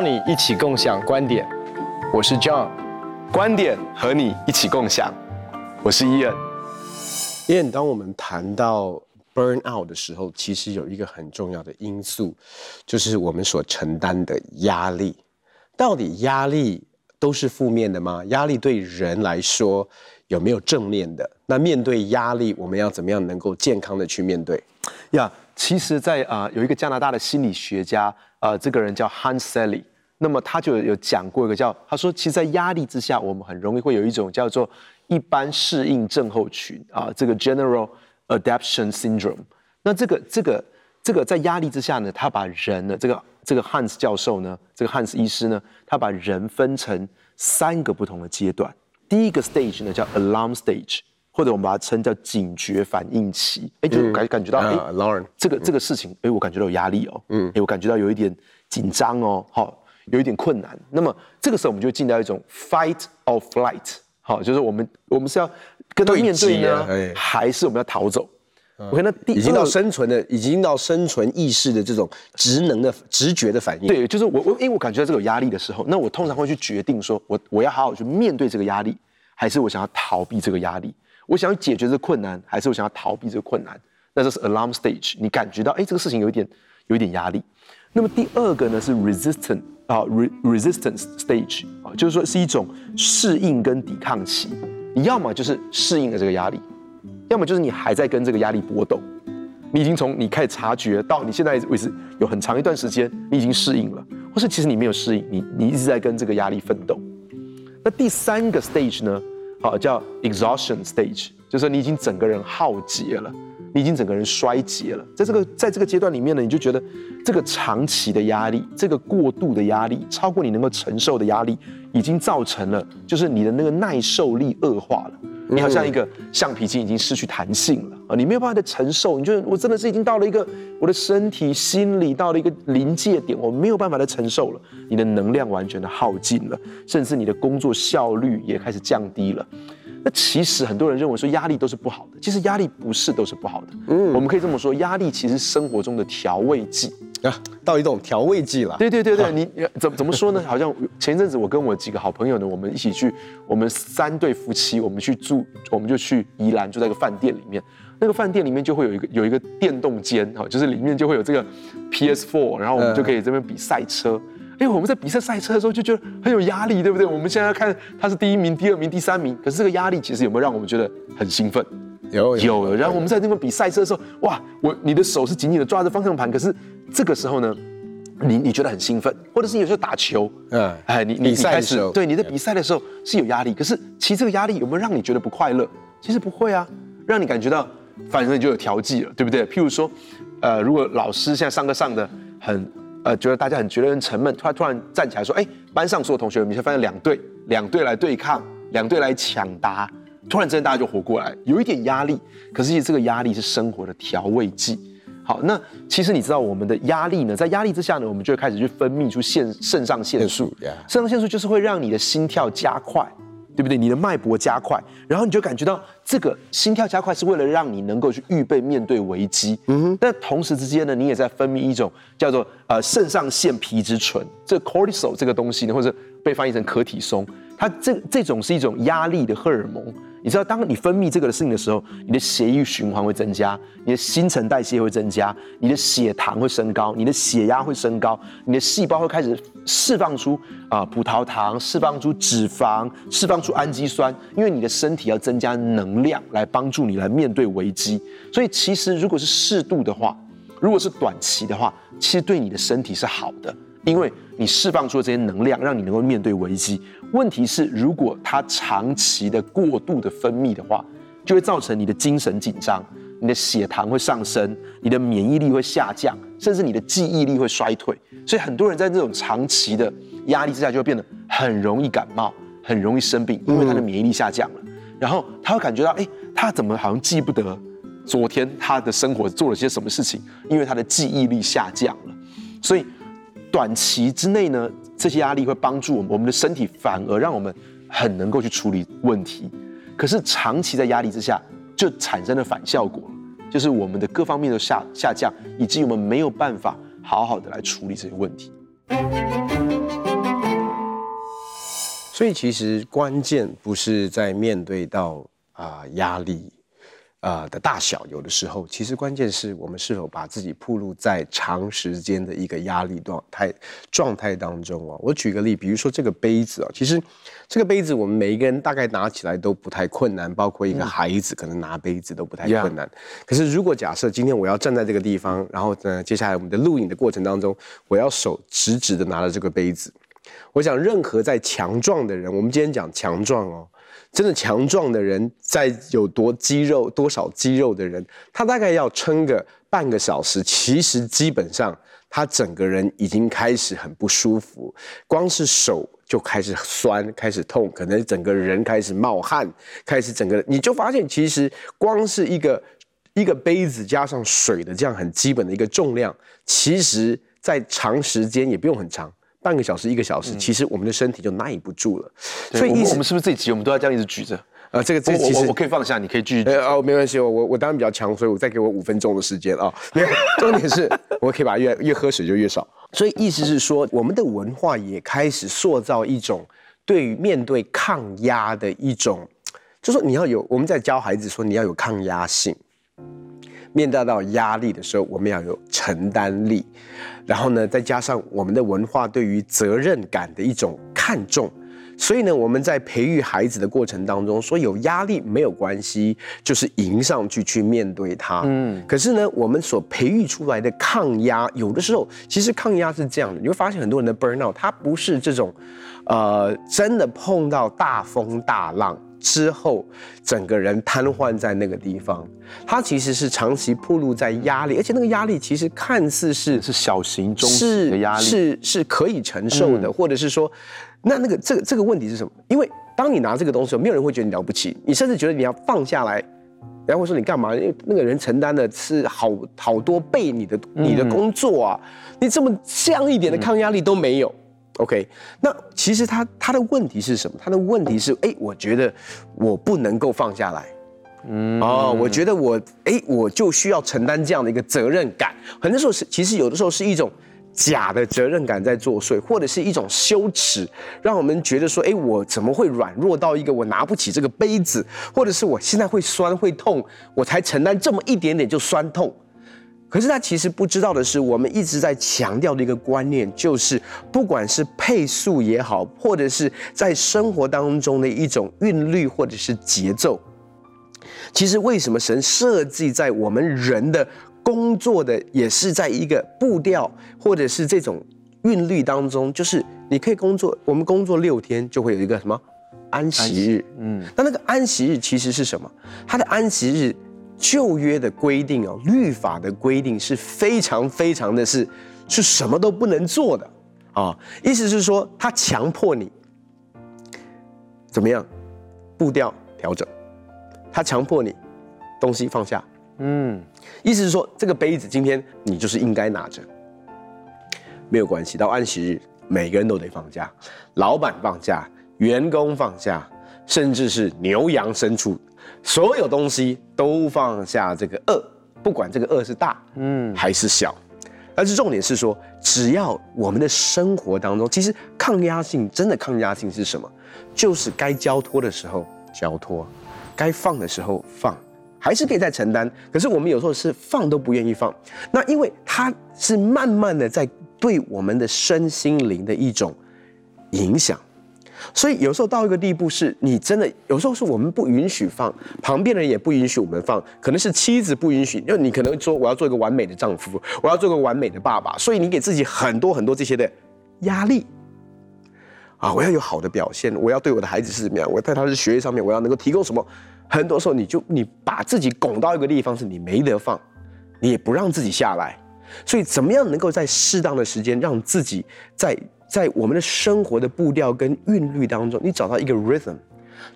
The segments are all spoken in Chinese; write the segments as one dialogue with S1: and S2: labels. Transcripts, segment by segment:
S1: 邀你一起共享观点，我是 John，
S2: 观点和你一起共享，我是 Ian。
S3: Ian，当我们谈到 burn out 的时候，其实有一个很重要的因素，就是我们所承担的压力。到底压力都是负面的吗？压力对人来说有没有正面的？那面对压力，我们要怎么样能够健康的去面对？
S2: 呀，其实在，在、呃、啊有一个加拿大的心理学家，呃，这个人叫 Hans Selye，那么他就有讲过一个叫，他说，其实，在压力之下，我们很容易会有一种叫做一般适应症候群啊、呃，这个 General Adaptation Syndrome。那这个这个这个在压力之下呢，他把人呢这个。这个 Hans 教授呢，这个 Hans 医师呢，他把人分成三个不同的阶段。第一个 stage 呢叫 alarm stage，或者我们把它称叫警觉反应期。哎，就感感觉到哎，alarm，这个这个事情，哎，我感觉到有压力哦，嗯，哎，我感觉到有一点紧张哦，好，有一点困难。那么这个时候我们就进到一种 fight or flight，好，就是我们我们是要跟他面对呢，还是我们要逃走？OK，那第
S3: 已经到生存的，已经到生存意识的这种职能的直觉的反应。
S2: 对，就是我我因为我感觉到这个有压力的时候，那我通常会去决定说，我我要好好去面对这个压力，还是我想要逃避这个压力？我想要解决这个困难，还是我想要逃避这个困难？那这是 alarm stage，你感觉到哎，这个事情有一点有一点压力。那么第二个呢是 resistant 啊，resistance stage 啊，就是说是一种适应跟抵抗期。你要么就是适应了这个压力。要么就是你还在跟这个压力搏斗，你已经从你开始察觉到你现在为止有很长一段时间你已经适应了，或是其实你没有适应，你你一直在跟这个压力奋斗。那第三个 stage 呢？好，叫 exhaustion stage，就是说你已经整个人耗竭了，你已经整个人衰竭了。在这个在这个阶段里面呢，你就觉得这个长期的压力，这个过度的压力，超过你能够承受的压力，已经造成了就是你的那个耐受力恶化了。你好像一个橡皮筋已经失去弹性了啊！你没有办法再承受，你觉得我真的是已经到了一个我的身体、心理到了一个临界点，我没有办法再承受了。你的能量完全的耗尽了，甚至你的工作效率也开始降低了。那其实很多人认为说压力都是不好的，其实压力不是都是不好的。嗯，我们可以这么说，压力其实是生活中的调味剂
S3: 啊，到一种调味剂了。
S2: 对对对对，你怎么怎么说呢？好像前一阵子我跟我几个好朋友呢，我们一起去，我们三对夫妻，我们去住，我们就去宜兰住在一个饭店里面，那个饭店里面就会有一个有一个电动间哈，就是里面就会有这个 PS4，然后我们就可以这边比赛车。因为我们在比赛赛车的时候就觉得很有压力，对不对？我们现在要看他是第一名、第二名、第三名，可是这个压力其实有没有让我们觉得很兴奋？
S3: 有有，
S2: 有。然后我们在那边比赛车的时候，哇，我你的手是紧紧的抓着方向盘，可是这个时候呢，你你觉得很兴奋，或者是有时候打球，嗯，哎，你你开始对你在比赛的时候是有压力，可是其实这个压力有没有让你觉得不快乐？其实不会啊，让你感觉到反正你就有调剂了，对不对？譬如说，呃，如果老师现在上课上的很。呃，觉得大家很觉得很沉闷，突然突然站起来说：“哎，班上所有同学，你会发现两队，两队来对抗，两队来抢答。”突然之间，大家就活过来，有一点压力，可是其实这个压力是生活的调味剂。好，那其实你知道，我们的压力呢，在压力之下呢，我们就会开始去分泌出腺肾上腺素，肾上腺素就是会让你的心跳加快。对不对？你的脉搏加快，然后你就感觉到这个心跳加快是为了让你能够去预备面对危机。嗯哼。但同时之间呢，你也在分泌一种叫做呃肾上腺皮质醇，这 cortisol 这个东西呢，或者被翻译成可体松，它这这种是一种压力的荷尔蒙。你知道，当你分泌这个的事情的时候，你的血液循环会增加，你的新陈代谢会增加，你的血糖会升高，你的血压会升高，你的细胞会开始释放出啊、葡萄糖，释放出脂肪，释放出氨基酸，因为你的身体要增加能量来帮助你来面对危机。所以其实如果是适度的话，如果是短期的话，其实对你的身体是好的。因为你释放出了这些能量，让你能够面对危机。问题是，如果它长期的过度的分泌的话，就会造成你的精神紧张，你的血糖会上升，你的免疫力会下降，甚至你的记忆力会衰退。所以很多人在这种长期的压力之下，就会变得很容易感冒，很容易生病，因为他的免疫力下降了。然后他会感觉到，哎，他怎么好像记不得昨天他的生活做了些什么事情？因为他的记忆力下降了，所以。短期之内呢，这些压力会帮助我们，我们的身体反而让我们很能够去处理问题。可是长期在压力之下，就产生了反效果，就是我们的各方面都下下降，以及我们没有办法好好的来处理这些问题。
S3: 所以其实关键不是在面对到啊压力。呃的大小，有的时候其实关键是我们是否把自己暴露在长时间的一个压力状态状态当中哦。我举个例，比如说这个杯子啊，其实这个杯子我们每一个人大概拿起来都不太困难，包括一个孩子可能拿杯子都不太困难。可是如果假设今天我要站在这个地方，然后呢，接下来我们的录影的过程当中，我要手直直的拿着这个杯子，我想任何在强壮的人，我们今天讲强壮哦。真的强壮的人，在有多肌肉多少肌肉的人，他大概要撑个半个小时，其实基本上他整个人已经开始很不舒服，光是手就开始酸，开始痛，可能整个人开始冒汗，开始整个你就发现，其实光是一个一个杯子加上水的这样很基本的一个重量，其实在长时间也不用很长。半个小时、一个小时，其实我们的身体就耐不住了。
S2: 所以，我们我们是不是这一集我们都要这样一直举着？
S3: 呃，这个这个其实
S2: 我，我可以放下，你可以继续。
S3: 呃，哦，没关系，我我当然比较强，所以我再给我五分钟的时间啊。没有，重点是我可以把越越喝水就越少。所以意思是说，我们的文化也开始塑造一种对于面对抗压的一种，就是说你要有我们在教孩子说你要有抗压性。面对到压力的时候，我们要有承担力，然后呢，再加上我们的文化对于责任感的一种看重，所以呢，我们在培育孩子的过程当中，说有压力没有关系，就是迎上去去面对它。嗯，可是呢，我们所培育出来的抗压，有的时候其实抗压是这样的，你会发现很多人的 burnout，它不是这种，呃，真的碰到大风大浪。之后，整个人瘫痪在那个地方，他其实是长期暴露在压力，而且那个压力其实看似是
S2: 是小型中型的压力，
S3: 是是，是可以承受的，嗯、或者是说，那那个这个这个问题是什么？因为当你拿这个东西，没有人会觉得你了不起，你甚至觉得你要放下来，然后会说你干嘛？因为那个人承担的是好好多倍你的你的工作啊，嗯、你这么这样一点的抗压力都没有。OK，那其实他他的问题是什么？他的问题是，哎，我觉得我不能够放下来，嗯，哦，我觉得我，哎，我就需要承担这样的一个责任感。很多时候是，其实有的时候是一种假的责任感在作祟，或者是一种羞耻，让我们觉得说，哎，我怎么会软弱到一个我拿不起这个杯子，或者是我现在会酸会痛，我才承担这么一点点就酸痛。可是他其实不知道的是，我们一直在强调的一个观念，就是不管是配速也好，或者是在生活当中的一种韵律或者是节奏，其实为什么神设计在我们人的工作的也是在一个步调或者是这种韵律当中，就是你可以工作，我们工作六天就会有一个什么安息日，嗯，那那个安息日其实是什么？它的安息日。旧约的规定哦，律法的规定是非常非常的是，是什么都不能做的啊。意思是说，他强迫你怎么样，步调调整，他强迫你东西放下。嗯，意思是说，这个杯子今天你就是应该拿着，没有关系。到安息日，每个人都得放假，老板放假，员工放假，甚至是牛羊牲畜。所有东西都放下，这个恶，不管这个恶是大，嗯，还是小，但是重点是说，只要我们的生活当中，其实抗压性真的抗压性是什么？就是该交托的时候交托，该放的时候放，还是可以再承担。可是我们有时候是放都不愿意放，那因为它是慢慢的在对我们的身心灵的一种影响。所以有时候到一个地步，是你真的有时候是我们不允许放，旁边的人也不允许我们放，可能是妻子不允许，因为你可能说我要做一个完美的丈夫，我要做个完美的爸爸，所以你给自己很多很多这些的压力啊，我要有好的表现，我要对我的孩子是怎么样，我在他的学业上面我要能够提供什么，很多时候你就你把自己拱到一个地方，是你没得放，你也不让自己下来，所以怎么样能够在适当的时间让自己在。在我们的生活的步调跟韵律当中，你找到一个 rhythm，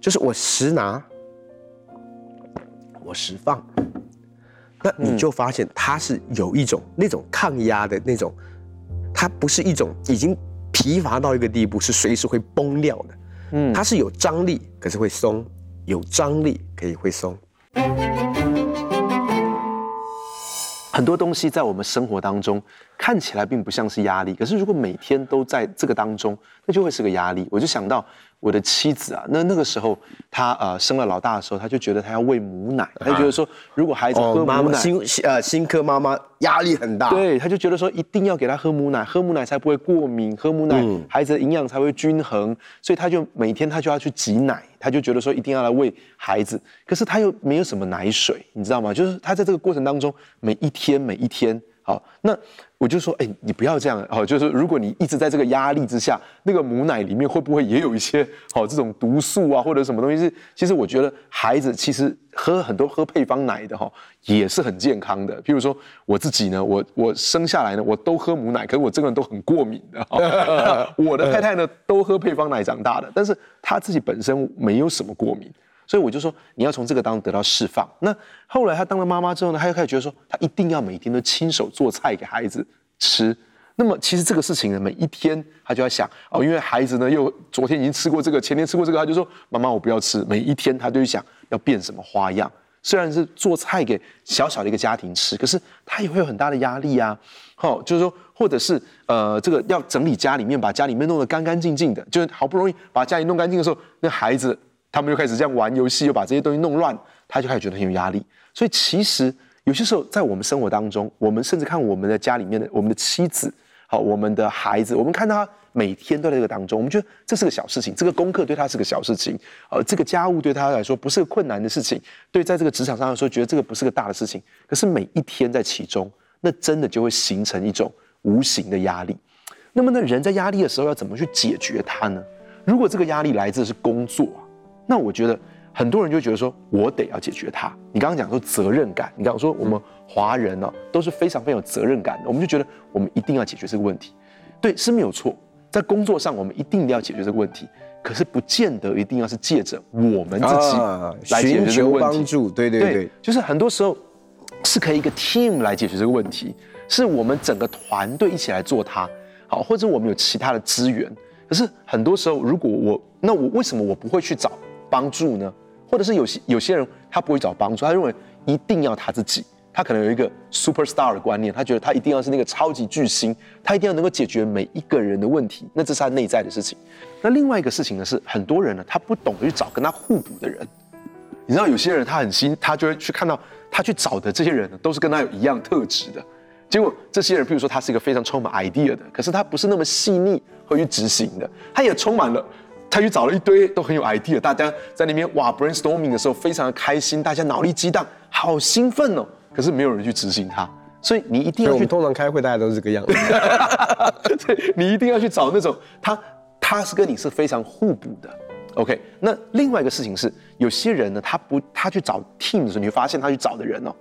S3: 就是我时拿，我时放，那你就发现它是有一种那种抗压的那种，它不是一种已经疲乏到一个地步，是随时会崩掉的。嗯，它是有张力，可是会松，有张力可以会松。
S2: 很多东西在我们生活当中看起来并不像是压力，可是如果每天都在这个当中，那就会是个压力。我就想到我的妻子啊，那那个时候她呃生了老大的时候，她就觉得她要喂母奶，她就觉得说如果孩子喝母奶，
S3: 哦、妈妈新呃新科妈妈压力很大，
S2: 对，她就觉得说一定要给他喝母奶，喝母奶才不会过敏，喝母奶、嗯、孩子的营养才会均衡，所以她就每天她就要去挤奶，她就觉得说一定要来喂孩子，可是她又没有什么奶水，你知道吗？就是她在这个过程当中，每一天每一天。好，那我就说，哎、欸，你不要这样，好，就是如果你一直在这个压力之下，那个母奶里面会不会也有一些好这种毒素啊，或者什么东西？是，其实我觉得孩子其实喝很多喝配方奶的哈，也是很健康的。譬如说我自己呢，我我生下来呢，我都喝母奶，可是我这个人都很过敏的。我的太太呢，都喝配方奶长大的，但是她自己本身没有什么过敏。所以我就说，你要从这个当中得到释放。那后来她当了妈妈之后呢，她又开始觉得说，她一定要每天都亲手做菜给孩子吃。那么其实这个事情呢，每一天她就要想哦，因为孩子呢又昨天已经吃过这个，前天吃过这个，她就说妈妈我不要吃。每一天她就想要变什么花样。虽然是做菜给小小的一个家庭吃，可是她也会有很大的压力啊。好，就是说，或者是呃，这个要整理家里面，把家里面弄得干干净净的，就是好不容易把家里弄干净的时候，那孩子。他们又开始这样玩游戏，又把这些东西弄乱，他就开始觉得很有压力。所以其实有些时候在我们生活当中，我们甚至看我们的家里面的我们的妻子，好，我们的孩子，我们看他每天都在这个当中，我们觉得这是个小事情，这个功课对他是个小事情，呃，这个家务对他来说不是个困难的事情，对，在这个职场上来说，觉得这个不是个大的事情。可是每一天在其中，那真的就会形成一种无形的压力。那么，那人在压力的时候要怎么去解决它呢？如果这个压力来自是工作，那我觉得很多人就觉得说，我得要解决它。你刚刚讲说责任感，你刚刚说我们华人呢都是非常非常有责任感的，我们就觉得我们一定要解决这个问题。对，是没有错，在工作上我们一定要解决这个问题，可是不见得一定要是借着我们自己来解决这个问题。对对，对，就是很多时候是可以一个 team 来解决这个问题，是我们整个团队一起来做它，好，或者我们有其他的资源。可是很多时候，如果我那我为什么我不会去找？帮助呢，或者是有些有些人他不会找帮助，他认为一定要他自己，他可能有一个 superstar 的观念，他觉得他一定要是那个超级巨星，他一定要能够解决每一个人的问题，那这是他内在的事情。那另外一个事情呢，是很多人呢，他不懂得去找跟他互补的人。你知道有些人他很新，他就会去看到他去找的这些人呢，都是跟他有一样特质的。结果这些人，譬如说他是一个非常充满 idea 的，可是他不是那么细腻会去执行的，他也充满了。他去找了一堆都很有 idea，大家在那边哇 brainstorming 的时候非常的开心，大家脑力激荡，好兴奋哦。可是没有人去执行它，所以你一定要去。通常开会大家都是这个样子。对，你一定要去找那种他他是跟你是非常互补的。OK，那另外一个事情是，有些人呢，他不他去找 team 的时候，你会发现他去找的人哦，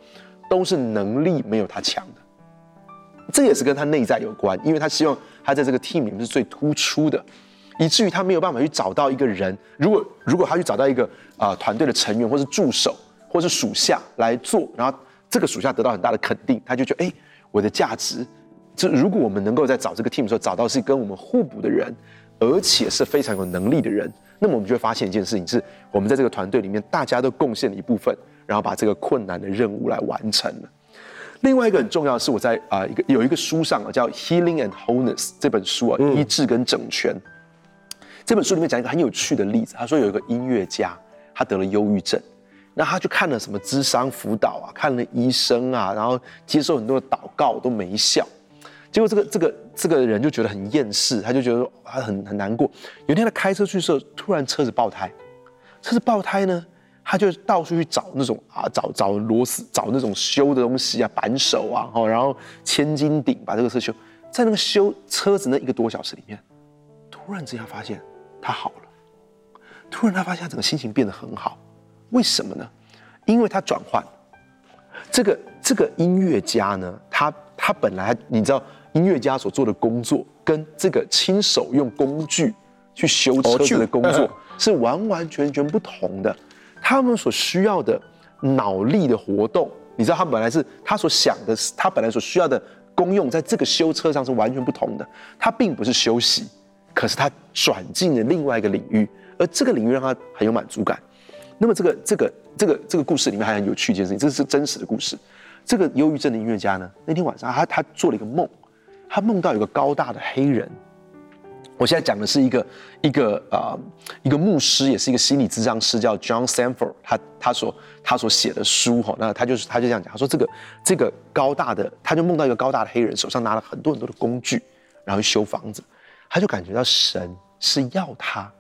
S2: 都是能力没有他强的。这也是跟他内在有关，因为他希望他在这个 team 里面是最突出的。以至于他没有办法去找到一个人，如果如果他去找到一个啊、呃、团队的成员，或是助手，或是属下来做，然后这个属下得到很大的肯定，他就觉得哎，我的价值，这如果我们能够在找这个 team 的时候找到是跟我们互补的人，而且是非常有能力的人，那么我们就会发现一件事情是，我们在这个团队里面大家都贡献了一部分，然后把这个困难的任务来完成了。另外一个很重要的是，我在啊、呃、一个有一个书上啊叫《Healing and Wholeness》这本书啊，医治跟整全。这本书里面讲一个很有趣的例子，他说有一个音乐家，他得了忧郁症，那他去看了什么咨商辅导啊，看了医生啊，然后接受很多的祷告都没效，结果这个这个这个人就觉得很厌世，他就觉得说他很很难过。有一天他开车去的时候，突然车子爆胎，车子爆胎呢，他就到处去找那种啊找找螺丝，找那种修的东西啊，扳手啊，然后千斤顶把这个车修，在那个修车子那一个多小时里面，突然之间发现。他好了，突然他发现他整个心情变得很好，为什么呢？因为他转换。这个这个音乐家呢，他他本来你知道，音乐家所做的工作跟这个亲手用工具去修车子的工作 是完完全全不同的。他们所需要的脑力的活动，你知道，他本来是他所想的，他本来所需要的功用，在这个修车上是完全不同的。他并不是休息。可是他转进了另外一个领域，而这个领域让他很有满足感。那么这个这个这个这个故事里面还很有趣一件事情，这是真实的故事。这个忧郁症的音乐家呢，那天晚上他他做了一个梦，他梦到有个高大的黑人我现在讲的是一个一个啊、呃、一个牧师，也是一个心理咨商师，叫 John Sanford，他他所他所写的书哈，那他就是他就这样讲，他说这个这个高大的，他就梦到一个高大的黑人手上拿了很多很多的工具，然后修房子，他就感觉到神是要他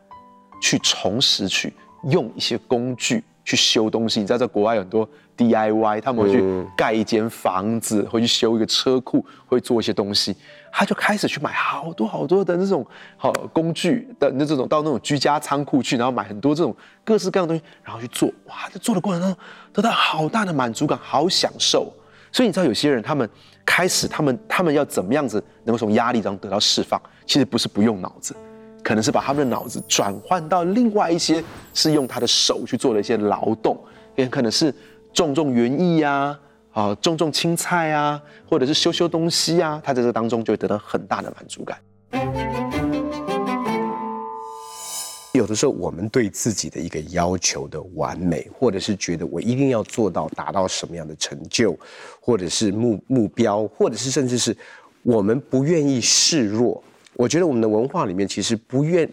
S2: 去重拾去用一些工具去修东西，你知道在国外有很多。DIY，他们会去盖一间房子，会去修一个车库，会做一些东西。他就开始去买好多好多的那种好工具的那这种到那种居家仓库去，然后买很多这种各式各样的东西，然后去做。哇，在做的过程当中得到好大的满足感，好享受。所以你知道有些人他们开始他们他们要怎么样子能够从压力当中得到释放？其实不是不用脑子，可能是把他们的脑子转换到另外一些是用他的手去做的一些劳动，也可能是。种种园艺呀，啊，种种青菜啊，或者是修修东西啊，他在这当中就会得到很大的满足感。
S3: 有的时候，我们对自己的一个要求的完美，或者是觉得我一定要做到达到什么样的成就，或者是目目标，或者是甚至是我们不愿意示弱。我觉得我们的文化里面其实不愿，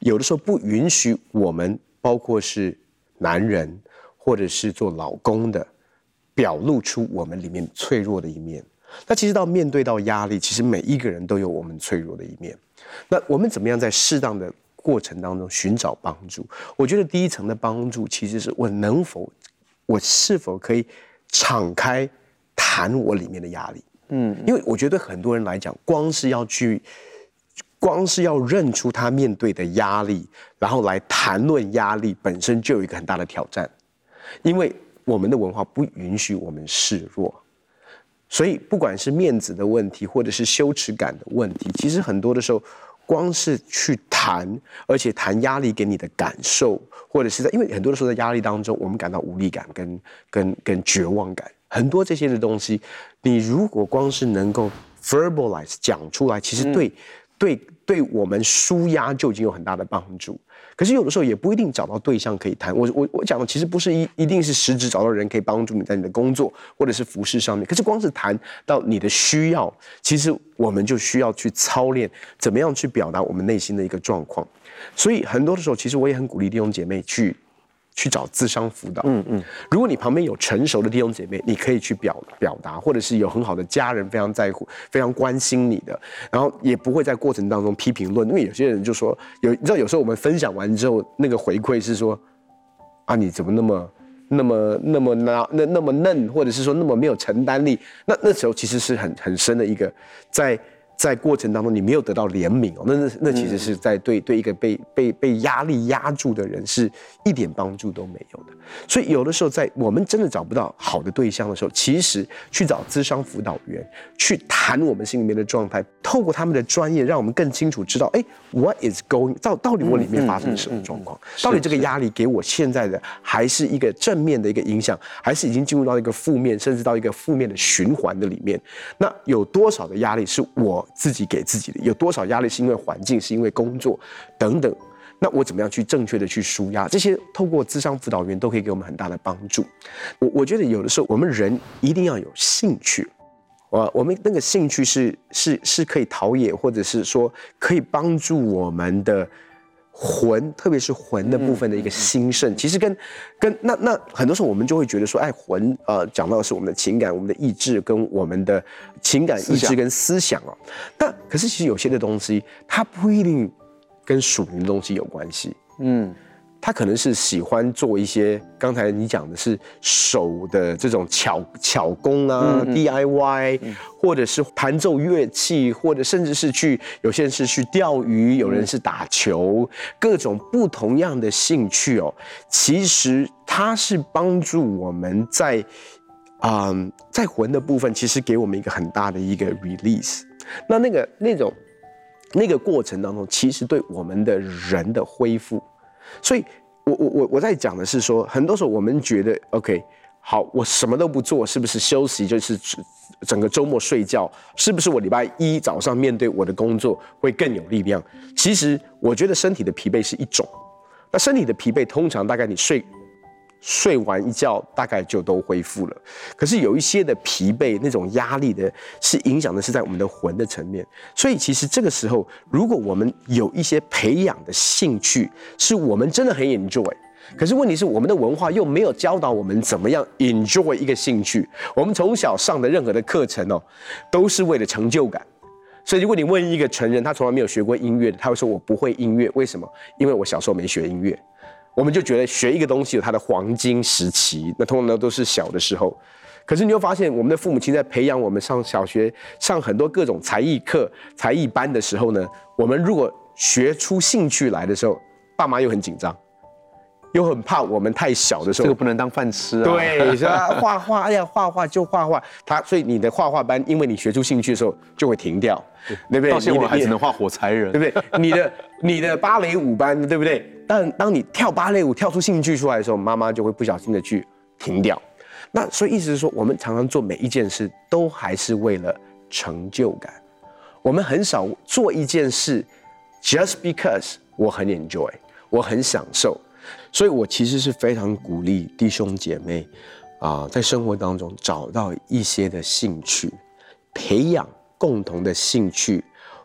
S3: 有的时候不允许我们，包括是男人。或者是做老公的，表露出我们里面脆弱的一面。那其实到面对到压力，其实每一个人都有我们脆弱的一面。那我们怎么样在适当的过程当中寻找帮助？我觉得第一层的帮助，其实是我能否，我是否可以敞开谈我里面的压力？嗯，因为我觉得很多人来讲，光是要去，光是要认出他面对的压力，然后来谈论压力本身就有一个很大的挑战。因为我们的文化不允许我们示弱，所以不管是面子的问题，或者是羞耻感的问题，其实很多的时候，光是去谈，而且谈压力给你的感受，或者是在，因为很多的时候在压力当中，我们感到无力感跟跟跟绝望感，很多这些的东西，你如果光是能够 verbalize 讲出来，其实对、嗯、对对我们舒压就已经有很大的帮助。可是有的时候也不一定找到对象可以谈。我我我讲的其实不是一一定是实质找到人可以帮助你在你的工作或者是服饰上面。可是光是谈到你的需要，其实我们就需要去操练怎么样去表达我们内心的一个状况。所以很多的时候，其实我也很鼓励弟兄姐妹去。去找智商辅导。嗯嗯，如果你旁边有成熟的弟兄姐妹，你可以去表表达，或者是有很好的家人非常在乎、非常关心你的，然后也不会在过程当中批评论。因为有些人就说，有你知道，有时候我们分享完之后，那个回馈是说，啊，你怎么那么、那么、那么那那那么嫩，或者是说那么没有承担力？那那时候其实是很很深的一个在。在过程当中，你没有得到怜悯哦，那那那其实是在对对一个被被被压力压住的人是一点帮助都没有的。所以有的时候，在我们真的找不到好的对象的时候，其实去找咨商辅导员去谈我们心里面的状态，透过他们的专业，让我们更清楚知道，哎，what is going 到到底我里面发生了什么状况？到底这个压力给我现在的还是一个正面的一个影响，还是已经进入到一个负面，甚至到一个负面的循环的里面？那有多少的压力是我？自己给自己的有多少压力？是因为环境，是因为工作等等。那我怎么样去正确的去舒压？这些透过智商辅导员都可以给我们很大的帮助。我我觉得有的时候我们人一定要有兴趣，我我们那个兴趣是是是可以陶冶，或者是说可以帮助我们的。魂，特别是魂的部分的一个兴盛，其实跟跟那那很多时候我们就会觉得说，哎，魂呃讲到的是我们的情感、我们的意志跟我们的情感、意志跟思想哦。但可是其实有些的东西，它不一定跟属灵的东西有关系。嗯。他可能是喜欢做一些刚才你讲的是手的这种巧巧工啊、嗯、DIY，、嗯、或者是弹奏乐器，或者甚至是去有些人是去钓鱼，有人是打球，嗯、各种不同样的兴趣哦。其实它是帮助我们在啊、呃，在魂的部分，其实给我们一个很大的一个 release。那那个那种那个过程当中，其实对我们的人的恢复。所以，我我我我在讲的是说，很多时候我们觉得，OK，好，我什么都不做，是不是休息就是整个周末睡觉？是不是我礼拜一早上面对我的工作会更有力量？其实，我觉得身体的疲惫是一种，那身体的疲惫通常大概你睡睡完一觉大概就都恢复了。可是有一些的疲惫，那种压力的，是影响的是在我们的魂的层面。所以其实这个时候，如果我们有一些培养的兴趣，是我们真的很 enjoy。可是问题是，我们的文化又没有教导我们怎么样 enjoy 一个兴趣。我们从小上的任何的课程哦，都是为了成就感。所以如果你问一个成人，他从来没有学过音乐的，他会说：“我不会音乐，为什么？因为我小时候没学音乐。”我们就觉得学一个东西有它的黄金时期，那通常呢都是小的时候。可是你又发现，我们的父母亲在培养我们上小学、上很多各种才艺课、才艺班的时候呢，我们如果学出兴趣来的时候，爸妈又很紧张，又很怕我们太小的时候，
S2: 这个不能当饭吃啊。
S3: 对，是吧？画画，哎呀，画画就画画。他所以你的画画班，因为你学出兴趣的时候就会停掉，对不对？
S2: 到现在我还只能画火柴人，
S3: 对不对？你的你的芭蕾舞班，对不对？但当你跳芭蕾舞跳出兴趣出来的时候，妈妈就会不小心的去停掉。那所以意思是说，我们常常做每一件事都还是为了成就感。我们很少做一件事，just because 我很 enjoy，我很享受。所以我其实是非常鼓励弟兄姐妹啊，在生活当中找到一些的兴趣，培养共同的兴趣，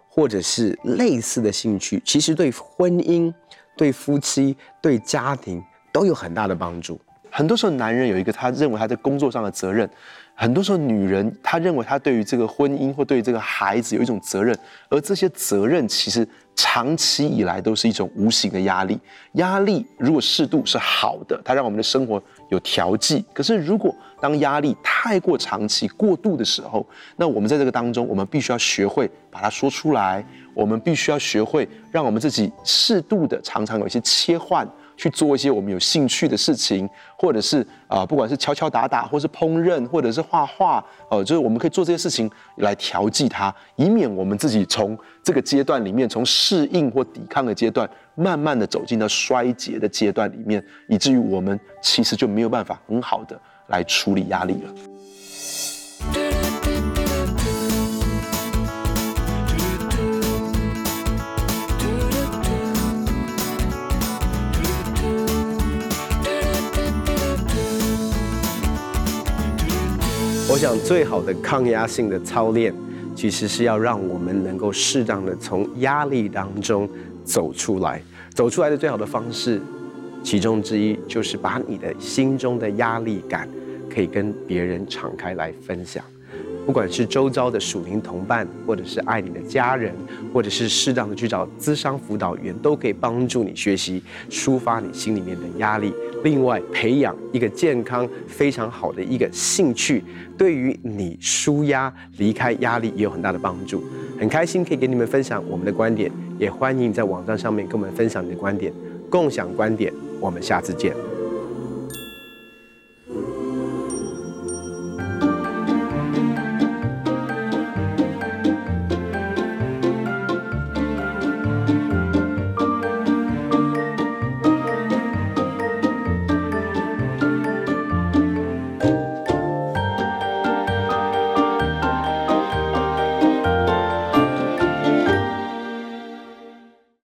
S3: 或者是类似的兴趣，其实对婚姻。对夫妻、对家庭都有很大的帮助。
S2: 很多时候，男人有一个他认为他在工作上的责任；很多时候，女人她认为她对于这个婚姻或对于这个孩子有一种责任。而这些责任其实长期以来都是一种无形的压力。压力如果适度是好的，它让我们的生活有调剂。可是，如果当压力太过长期、过度的时候，那我们在这个当中，我们必须要学会把它说出来。我们必须要学会，让我们自己适度的常常有一些切换，去做一些我们有兴趣的事情，或者是啊、呃，不管是敲敲打打，或是烹饪，或者是画画，呃，就是我们可以做这些事情来调剂它，以免我们自己从这个阶段里面，从适应或抵抗的阶段，慢慢的走进到衰竭的阶段里面，以至于我们其实就没有办法很好的来处理压力了。
S3: 讲，最好的抗压性的操练，其实是要让我们能够适当的从压力当中走出来。走出来的最好的方式，其中之一就是把你的心。中的压力感，可以跟别人敞开来分享。不管是周遭的属灵同伴，或者是爱你的家人，或者是适当的去找咨商辅导员，都可以帮助你学习抒发你心里面的压力。另外，培养一个健康非常好的一个兴趣，对于你舒压、离开压力也有很大的帮助。很开心可以给你们分享我们的观点，也欢迎在网站上面跟我们分享你的观点，共享观点。我们下次见。